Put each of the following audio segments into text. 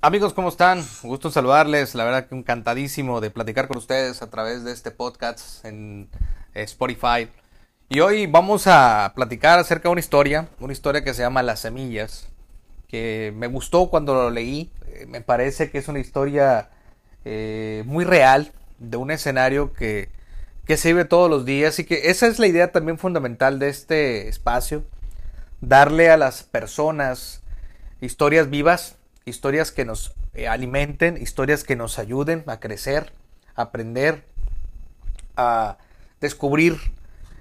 Amigos, ¿cómo están? Gusto saludarles. La verdad que encantadísimo de platicar con ustedes a través de este podcast en eh, Spotify. Y hoy vamos a platicar acerca de una historia, una historia que se llama Las Semillas, que me gustó cuando lo leí. Eh, me parece que es una historia eh, muy real de un escenario que, que se vive todos los días y que esa es la idea también fundamental de este espacio, darle a las personas historias vivas historias que nos eh, alimenten, historias que nos ayuden a crecer, a aprender, a descubrir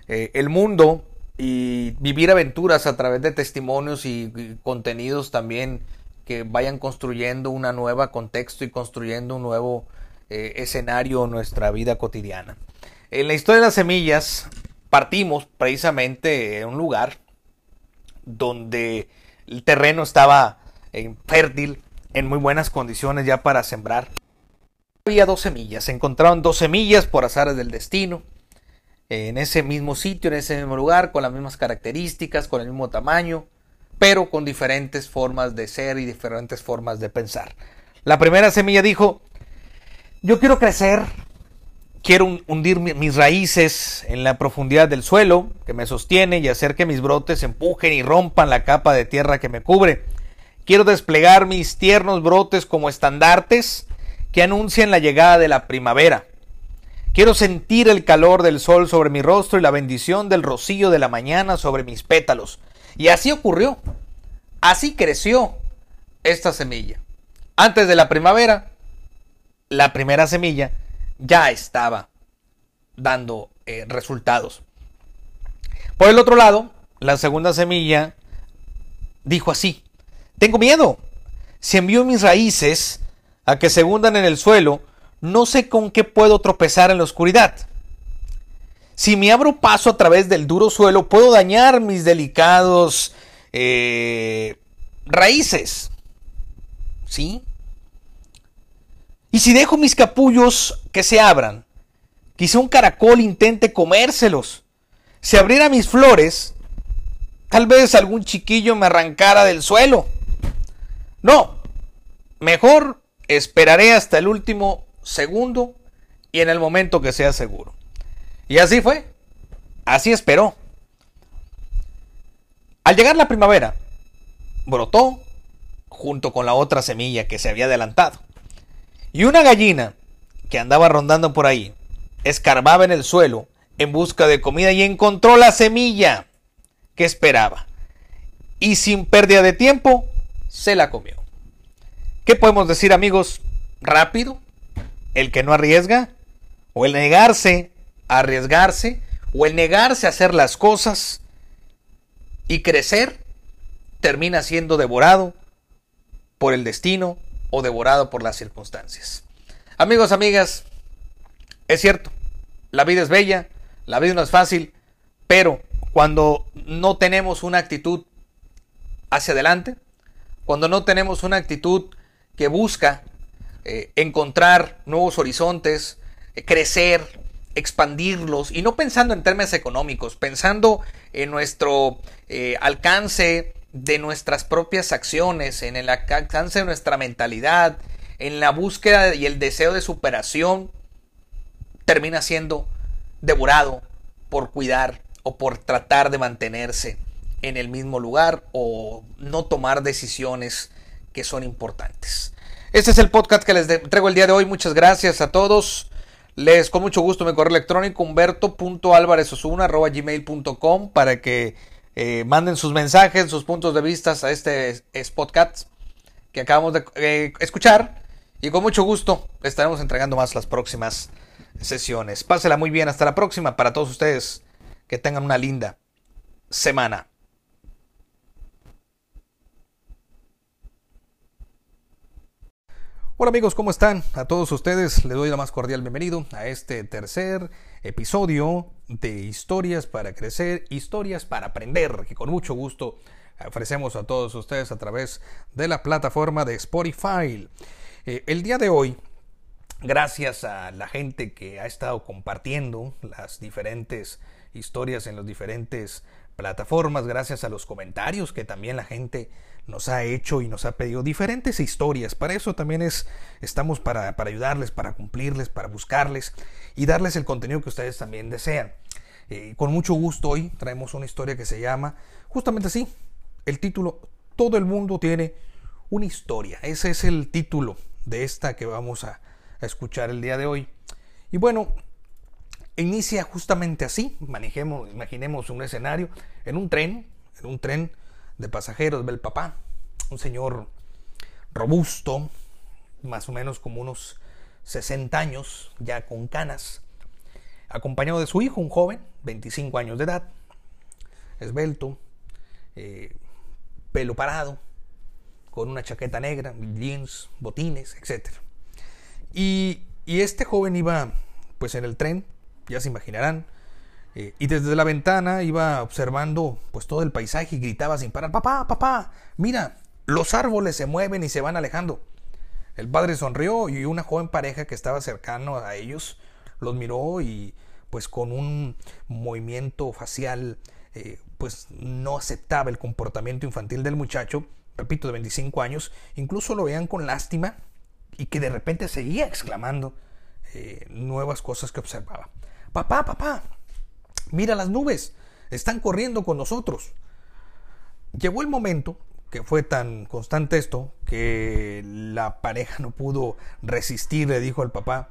eh, el mundo y vivir aventuras a través de testimonios y, contenidos también que vayan construyendo una nueva contexto y construyendo un nuevo eh, escenario en nuestra vida cotidiana. En la historia de las semillas partimos precisamente en un lugar donde el terreno estaba fértil, en muy buenas condiciones ya para sembrar. Había dos semillas, se encontraron dos semillas por azares del destino, en ese mismo sitio, en ese mismo lugar, con las mismas características, con el mismo tamaño, pero con diferentes formas de ser y diferentes formas de pensar. La primera semilla dijo, yo quiero crecer, quiero hundir mis raíces en la profundidad del suelo que me sostiene y hacer que mis brotes empujen y rompan la capa de tierra que me cubre. Quiero desplegar mis tiernos brotes como estandartes que anuncian la llegada de la primavera. Quiero sentir el calor del sol sobre mi rostro y la bendición del rocío de la mañana sobre mis pétalos. Y así ocurrió. Así creció esta semilla. Antes de la primavera, la primera semilla ya estaba dando eh, resultados. Por el otro lado, la segunda semilla dijo así, tengo miedo. Si envío mis raíces a que se hundan en el suelo, no sé con qué puedo tropezar en la oscuridad. Si me abro paso a través del duro suelo, puedo dañar mis delicados eh, raíces. ¿Sí? Y si dejo mis capullos que se abran, quizá un caracol intente comérselos. Si abriera mis flores, tal vez algún chiquillo me arrancara del suelo. No, mejor esperaré hasta el último segundo y en el momento que sea seguro. Y así fue, así esperó. Al llegar la primavera, brotó junto con la otra semilla que se había adelantado. Y una gallina que andaba rondando por ahí, escarbaba en el suelo en busca de comida y encontró la semilla que esperaba. Y sin pérdida de tiempo, se la comió. ¿Qué podemos decir amigos? Rápido, el que no arriesga, o el negarse a arriesgarse, o el negarse a hacer las cosas y crecer, termina siendo devorado por el destino o devorado por las circunstancias. Amigos, amigas, es cierto, la vida es bella, la vida no es fácil, pero cuando no tenemos una actitud hacia adelante, cuando no tenemos una actitud que busca eh, encontrar nuevos horizontes, eh, crecer, expandirlos, y no pensando en términos económicos, pensando en nuestro eh, alcance de nuestras propias acciones, en el alcance de nuestra mentalidad, en la búsqueda y el deseo de superación, termina siendo devorado por cuidar o por tratar de mantenerse en el mismo lugar o no tomar decisiones que son importantes. Este es el podcast que les traigo el día de hoy. Muchas gracias a todos. Les con mucho gusto mi correo electrónico humberto.alvarezosuna.gmail.com para que eh, manden sus mensajes, sus puntos de vista a este podcast que acabamos de eh, escuchar. Y con mucho gusto estaremos entregando más las próximas sesiones. Pásela muy bien. Hasta la próxima para todos ustedes. Que tengan una linda semana. Hola amigos, ¿cómo están? A todos ustedes les doy la más cordial bienvenido a este tercer episodio de Historias para Crecer, Historias para Aprender, que con mucho gusto ofrecemos a todos ustedes a través de la plataforma de Spotify. Eh, el día de hoy, gracias a la gente que ha estado compartiendo las diferentes historias en las diferentes plataformas, gracias a los comentarios que también la gente nos ha hecho y nos ha pedido diferentes historias. Para eso también es, estamos para, para ayudarles, para cumplirles, para buscarles y darles el contenido que ustedes también desean. Eh, con mucho gusto hoy traemos una historia que se llama justamente así, el título Todo el mundo tiene una historia. Ese es el título de esta que vamos a, a escuchar el día de hoy. Y bueno, inicia justamente así. Manejemos, imaginemos un escenario en un tren, en un tren de pasajeros, ve el papá, un señor robusto, más o menos como unos 60 años, ya con canas, acompañado de su hijo, un joven, 25 años de edad, esbelto, eh, pelo parado, con una chaqueta negra, jeans, botines, etc. Y, y este joven iba pues en el tren, ya se imaginarán, eh, y desde la ventana iba observando pues todo el paisaje y gritaba sin parar, papá, papá, mira, los árboles se mueven y se van alejando. El padre sonrió y una joven pareja que estaba cercano a ellos los miró y pues con un movimiento facial eh, pues no aceptaba el comportamiento infantil del muchacho, repito, de 25 años, incluso lo veían con lástima y que de repente seguía exclamando eh, nuevas cosas que observaba. Papá, papá, Mira las nubes, están corriendo con nosotros. Llegó el momento que fue tan constante esto que la pareja no pudo resistir, le dijo al papá,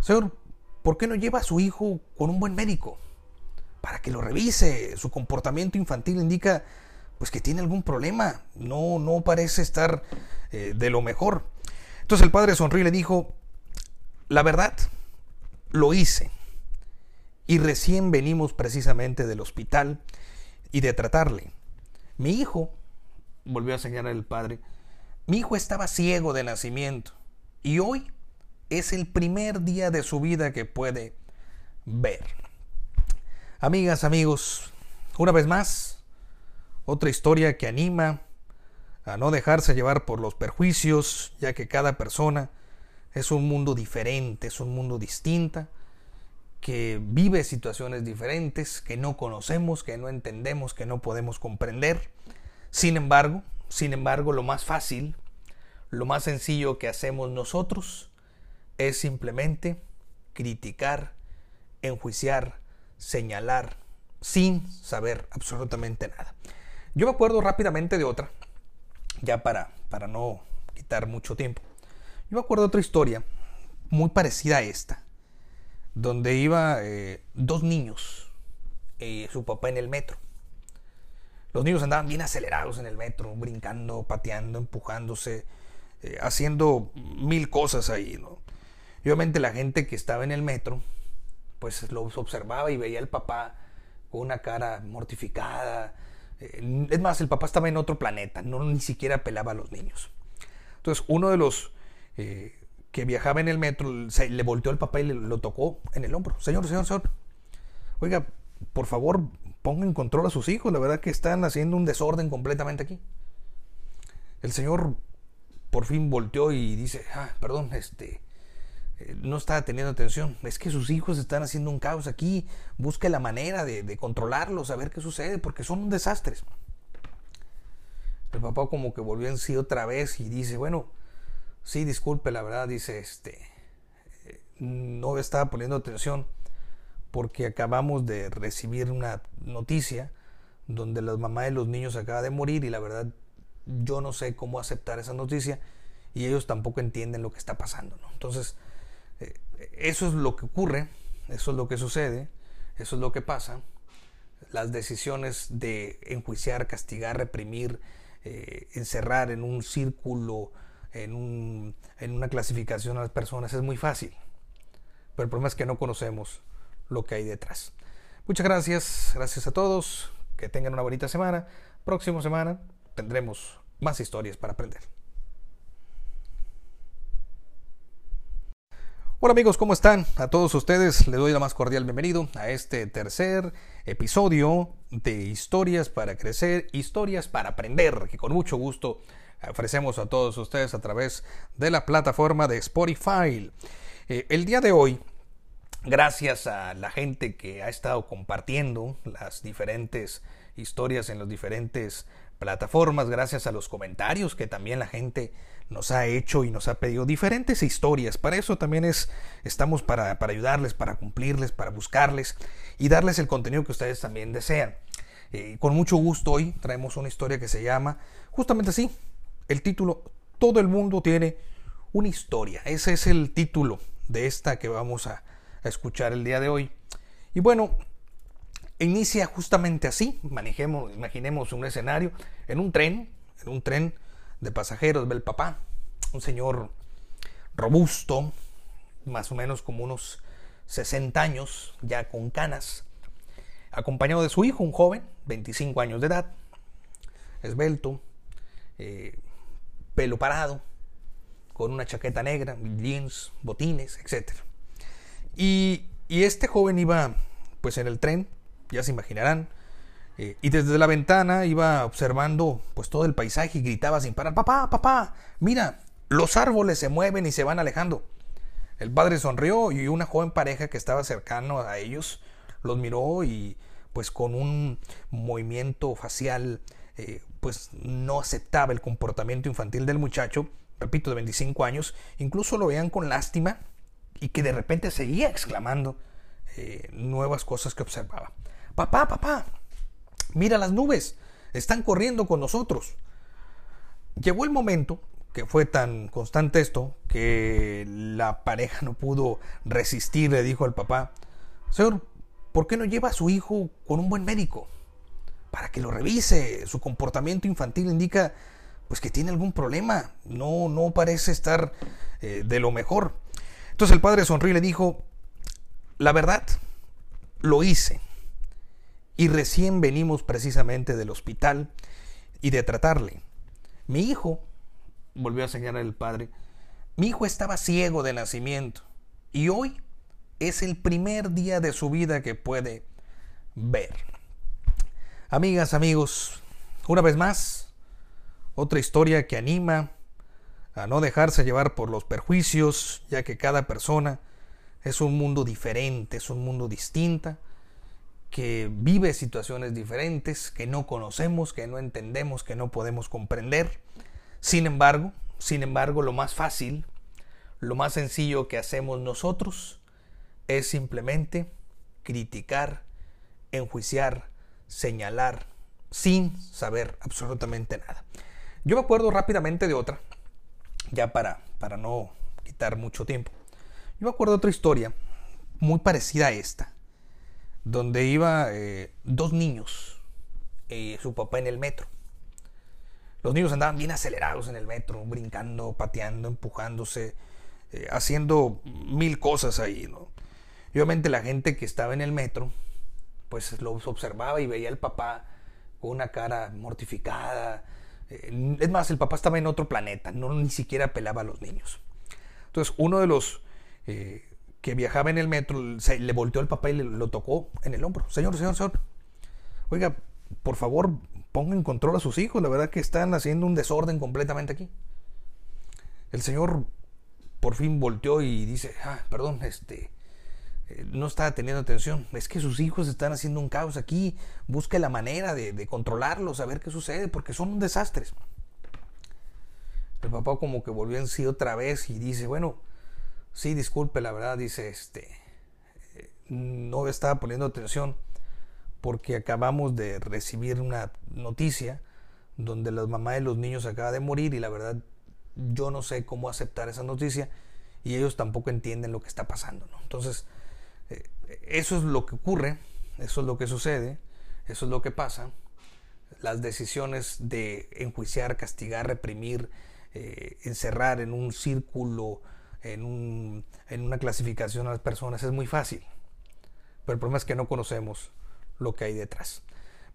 Señor, ¿por qué no lleva a su hijo con un buen médico? Para que lo revise. Su comportamiento infantil indica pues que tiene algún problema. No, no parece estar eh, de lo mejor. Entonces el padre sonrió y le dijo, la verdad, lo hice y recién venimos precisamente del hospital y de tratarle. Mi hijo, volvió a señalar el padre, mi hijo estaba ciego de nacimiento y hoy es el primer día de su vida que puede ver. Amigas, amigos, una vez más, otra historia que anima a no dejarse llevar por los perjuicios, ya que cada persona es un mundo diferente, es un mundo distinta que vive situaciones diferentes, que no conocemos, que no entendemos, que no podemos comprender. Sin embargo, sin embargo, lo más fácil, lo más sencillo que hacemos nosotros es simplemente criticar, enjuiciar, señalar, sin saber absolutamente nada. Yo me acuerdo rápidamente de otra, ya para, para no quitar mucho tiempo. Yo me acuerdo de otra historia muy parecida a esta donde iba eh, dos niños y su papá en el metro. Los niños andaban bien acelerados en el metro, brincando, pateando, empujándose, eh, haciendo mil cosas ahí, ¿no? Y obviamente la gente que estaba en el metro, pues los observaba y veía al papá con una cara mortificada. Eh, es más, el papá estaba en otro planeta, no ni siquiera pelaba a los niños. Entonces, uno de los que viajaba en el metro, se, le volteó el papá y le, lo tocó en el hombro. Señor, señor, señor, oiga, por favor, ponga en control a sus hijos, la verdad que están haciendo un desorden completamente aquí. El señor por fin volteó y dice, ah, perdón, este, eh, no estaba teniendo atención, es que sus hijos están haciendo un caos aquí, busque la manera de, de controlarlos, a ver qué sucede, porque son un desastre. El papá como que volvió en sí otra vez y dice, bueno, Sí, disculpe, la verdad, dice, este, no estaba poniendo atención porque acabamos de recibir una noticia donde la mamá de los niños acaba de morir y la verdad yo no sé cómo aceptar esa noticia y ellos tampoco entienden lo que está pasando. Entonces, eh, eso es lo que ocurre, eso es lo que sucede, eso es lo que pasa. Las decisiones de enjuiciar, castigar, reprimir, eh, encerrar en un círculo en, una clasificación a las personas es muy fácil. Pero el problema es que no conocemos lo que hay detrás. Muchas gracias, gracias a todos, que tengan una bonita semana. Próxima semana tendremos más historias para aprender. Hola amigos, ¿cómo están? A todos ustedes les doy la más cordial bienvenido a este tercer episodio de Historias para Crecer, Historias para Aprender, que con mucho gusto ofrecemos a todos ustedes a través de la plataforma de Spotify. Eh, el día de hoy, gracias a la gente que ha estado compartiendo las diferentes historias en los diferentes plataformas, gracias a los comentarios que también la gente nos ha hecho y nos ha pedido diferentes historias. Para eso también es, estamos para, para ayudarles, para cumplirles, para buscarles y darles el contenido que ustedes también desean. Eh, con mucho gusto hoy traemos una historia que se llama justamente así, el título Todo el mundo tiene una historia. Ese es el título de esta que vamos a, escuchar el día de hoy. Y bueno, inicia justamente así. Manejemos, imaginemos un escenario en un tren, en un tren de pasajeros, ve el papá, un señor robusto, más o menos como unos 60 años, ya con canas, acompañado de su hijo, un joven, 25 años de edad, esbelto, eh, pelo parado, con una chaqueta negra, jeans, botines, etc. Y, y este joven iba pues en el tren ya se imaginarán. Eh, y desde la ventana iba observando pues todo el paisaje y gritaba sin parar, papá, papá, mira, los árboles se mueven y se van alejando. El padre sonrió y una joven pareja que estaba cercano a ellos los miró y pues con un movimiento facial eh, pues no aceptaba el comportamiento infantil del muchacho, repito, de 25 años, incluso lo veían con lástima y que de repente seguía exclamando eh, nuevas cosas que observaba. Papá, papá, mira las nubes, están corriendo con nosotros. Llegó el momento que fue tan constante esto que la pareja no pudo resistir, le dijo al papá, Señor, ¿por qué no lleva a su hijo con un buen médico? Para que lo revise. Su comportamiento infantil indica pues que tiene algún problema. No, no parece estar eh, de lo mejor. Entonces el padre sonrió y le dijo, la verdad, lo hice y recién venimos precisamente del hospital y de tratarle. Mi hijo, volvió a señalar el padre, mi hijo estaba ciego de nacimiento y hoy es el primer día de su vida que puede ver. Amigas, amigos, una vez más, otra historia que anima a no dejarse llevar por los perjuicios, ya que cada persona es un mundo diferente, es un mundo distinta que vive situaciones diferentes, que no conocemos, que no entendemos, que no podemos comprender. Sin embargo, sin embargo, lo más fácil, lo más sencillo que hacemos nosotros es simplemente criticar, enjuiciar, señalar, sin saber absolutamente nada. Yo me acuerdo rápidamente de otra, ya para, para no quitar mucho tiempo. Yo me acuerdo de otra historia muy parecida a esta donde iba eh, dos niños y su papá en el metro. Los niños andaban bien acelerados en el metro, brincando, pateando, empujándose, eh, haciendo mil cosas ahí, ¿no? Obviamente la gente que estaba en el metro, pues los observaba y veía al papá con una cara mortificada. Eh, es más, el papá estaba en otro planeta, no ni siquiera pelaba a los niños. Entonces, uno de los que viajaba en el metro, se, le volteó el papá y le, lo tocó en el hombro. Señor, señor, señor. Oiga, por favor, ponga en control a sus hijos. La verdad que están haciendo un desorden completamente aquí. El señor por fin volteó y dice, ah, perdón, este, eh, no estaba teniendo atención. Es que sus hijos están haciendo un caos aquí. Busque la manera de, controlarlos, a ver qué sucede, porque son un. El papá como que volvió en sí otra vez y dice, bueno, Sí, disculpe, la verdad, dice, este, no estaba poniendo atención porque acabamos de recibir una noticia donde la mamá de los niños acaba de morir y la verdad yo no sé cómo aceptar esa noticia y ellos tampoco entienden lo que está pasando. ¿no? Entonces, eh, eso es lo que ocurre, eso es lo que sucede, eso es lo que pasa. Las decisiones de enjuiciar, castigar, reprimir, eh, encerrar en un círculo en, un, en una clasificación a las personas es muy fácil. Pero el problema es que no conocemos lo que hay detrás.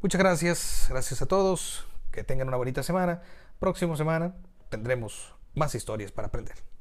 Muchas gracias, gracias a todos, que tengan una bonita semana. Próxima semana tendremos más historias para aprender.